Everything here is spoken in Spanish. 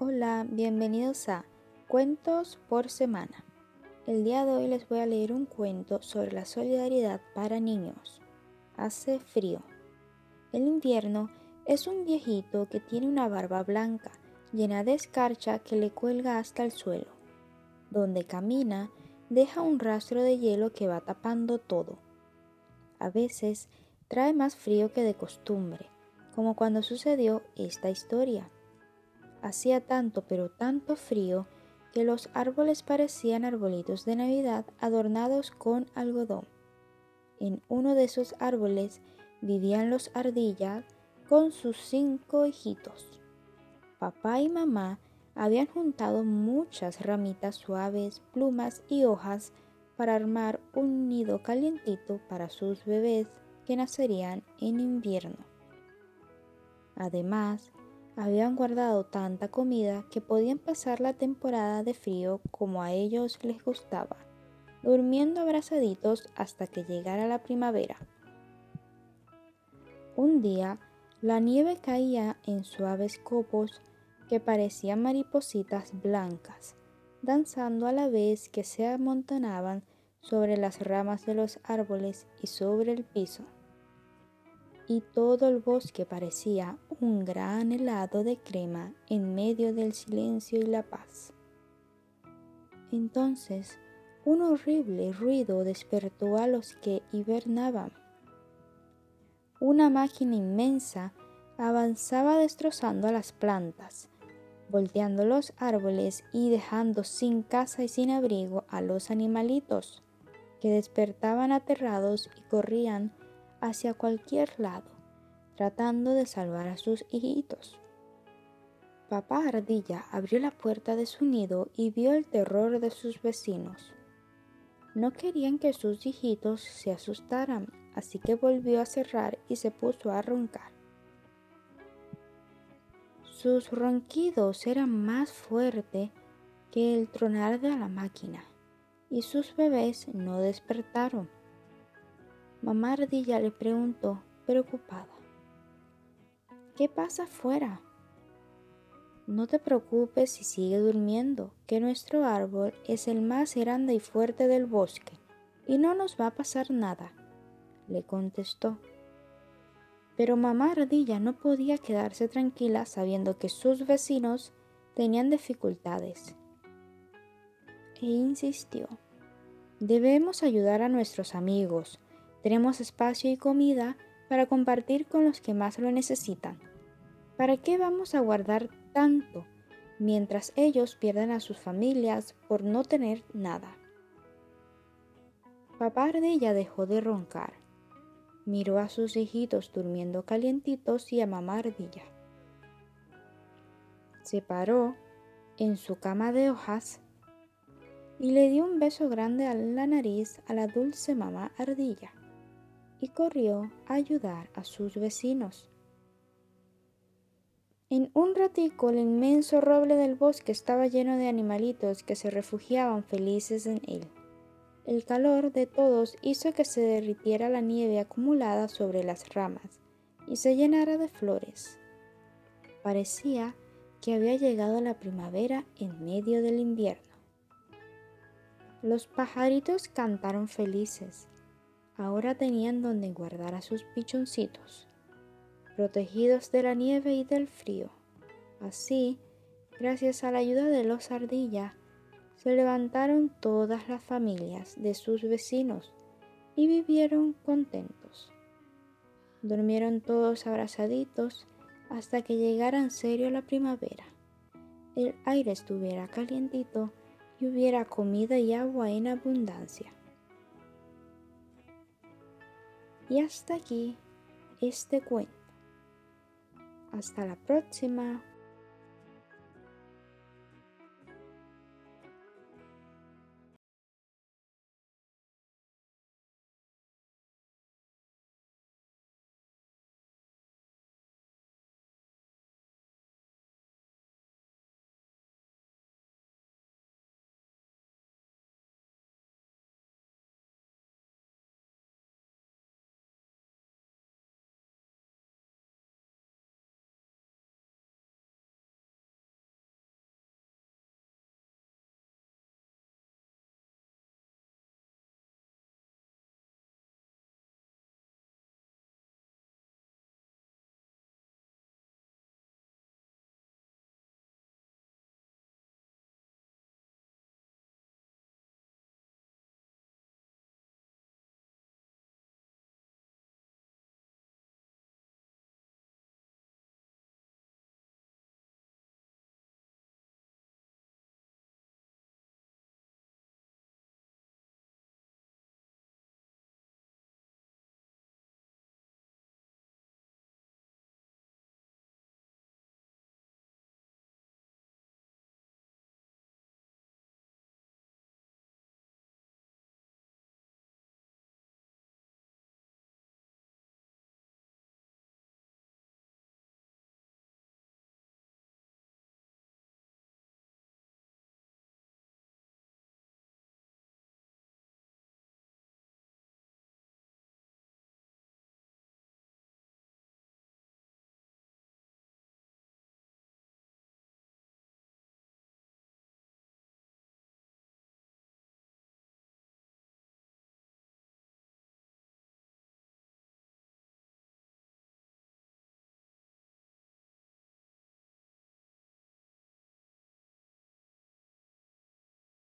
Hola, bienvenidos a Cuentos por Semana. El día de hoy les voy a leer un cuento sobre la solidaridad para niños. Hace frío. El invierno es un viejito que tiene una barba blanca llena de escarcha que le cuelga hasta el suelo. Donde camina, deja un rastro de hielo que va tapando todo. A veces trae más frío que de costumbre, como cuando sucedió esta historia. Hacía tanto pero tanto frío que los árboles parecían arbolitos de Navidad adornados con algodón. En uno de esos árboles vivían los ardillas con sus cinco hijitos. Papá y mamá habían juntado muchas ramitas suaves, plumas y hojas para armar un nido calientito para sus bebés que nacerían en invierno. Además, habían guardado tanta comida que podían pasar la temporada de frío como a ellos les gustaba, durmiendo abrazaditos hasta que llegara la primavera. Un día, la nieve caía en suaves copos que parecían maripositas blancas, danzando a la vez que se amontonaban sobre las ramas de los árboles y sobre el piso y todo el bosque parecía un gran helado de crema en medio del silencio y la paz. Entonces un horrible ruido despertó a los que hibernaban. Una máquina inmensa avanzaba destrozando a las plantas, volteando los árboles y dejando sin casa y sin abrigo a los animalitos, que despertaban aterrados y corrían hacia cualquier lado, tratando de salvar a sus hijitos. Papá Ardilla abrió la puerta de su nido y vio el terror de sus vecinos. No querían que sus hijitos se asustaran, así que volvió a cerrar y se puso a roncar. Sus ronquidos eran más fuertes que el tronar de la máquina, y sus bebés no despertaron. Mamá Ardilla le preguntó, preocupada, ¿qué pasa afuera? No te preocupes si sigue durmiendo, que nuestro árbol es el más grande y fuerte del bosque, y no nos va a pasar nada, le contestó. Pero mamá Ardilla no podía quedarse tranquila sabiendo que sus vecinos tenían dificultades. E insistió, debemos ayudar a nuestros amigos, tenemos espacio y comida para compartir con los que más lo necesitan. ¿Para qué vamos a guardar tanto mientras ellos pierden a sus familias por no tener nada? Papá Ardilla dejó de roncar. Miró a sus hijitos durmiendo calientitos y a mamá Ardilla. Se paró en su cama de hojas y le dio un beso grande a la nariz a la dulce mamá Ardilla y corrió a ayudar a sus vecinos. En un ratico el inmenso roble del bosque estaba lleno de animalitos que se refugiaban felices en él. El calor de todos hizo que se derritiera la nieve acumulada sobre las ramas y se llenara de flores. Parecía que había llegado la primavera en medio del invierno. Los pajaritos cantaron felices ahora tenían donde guardar a sus pichoncitos, protegidos de la nieve y del frío. Así, gracias a la ayuda de los ardillas, se levantaron todas las familias de sus vecinos y vivieron contentos. Durmieron todos abrazaditos hasta que llegara en serio la primavera. El aire estuviera calientito y hubiera comida y agua en abundancia. Y hasta aquí este cuento. Hasta la próxima.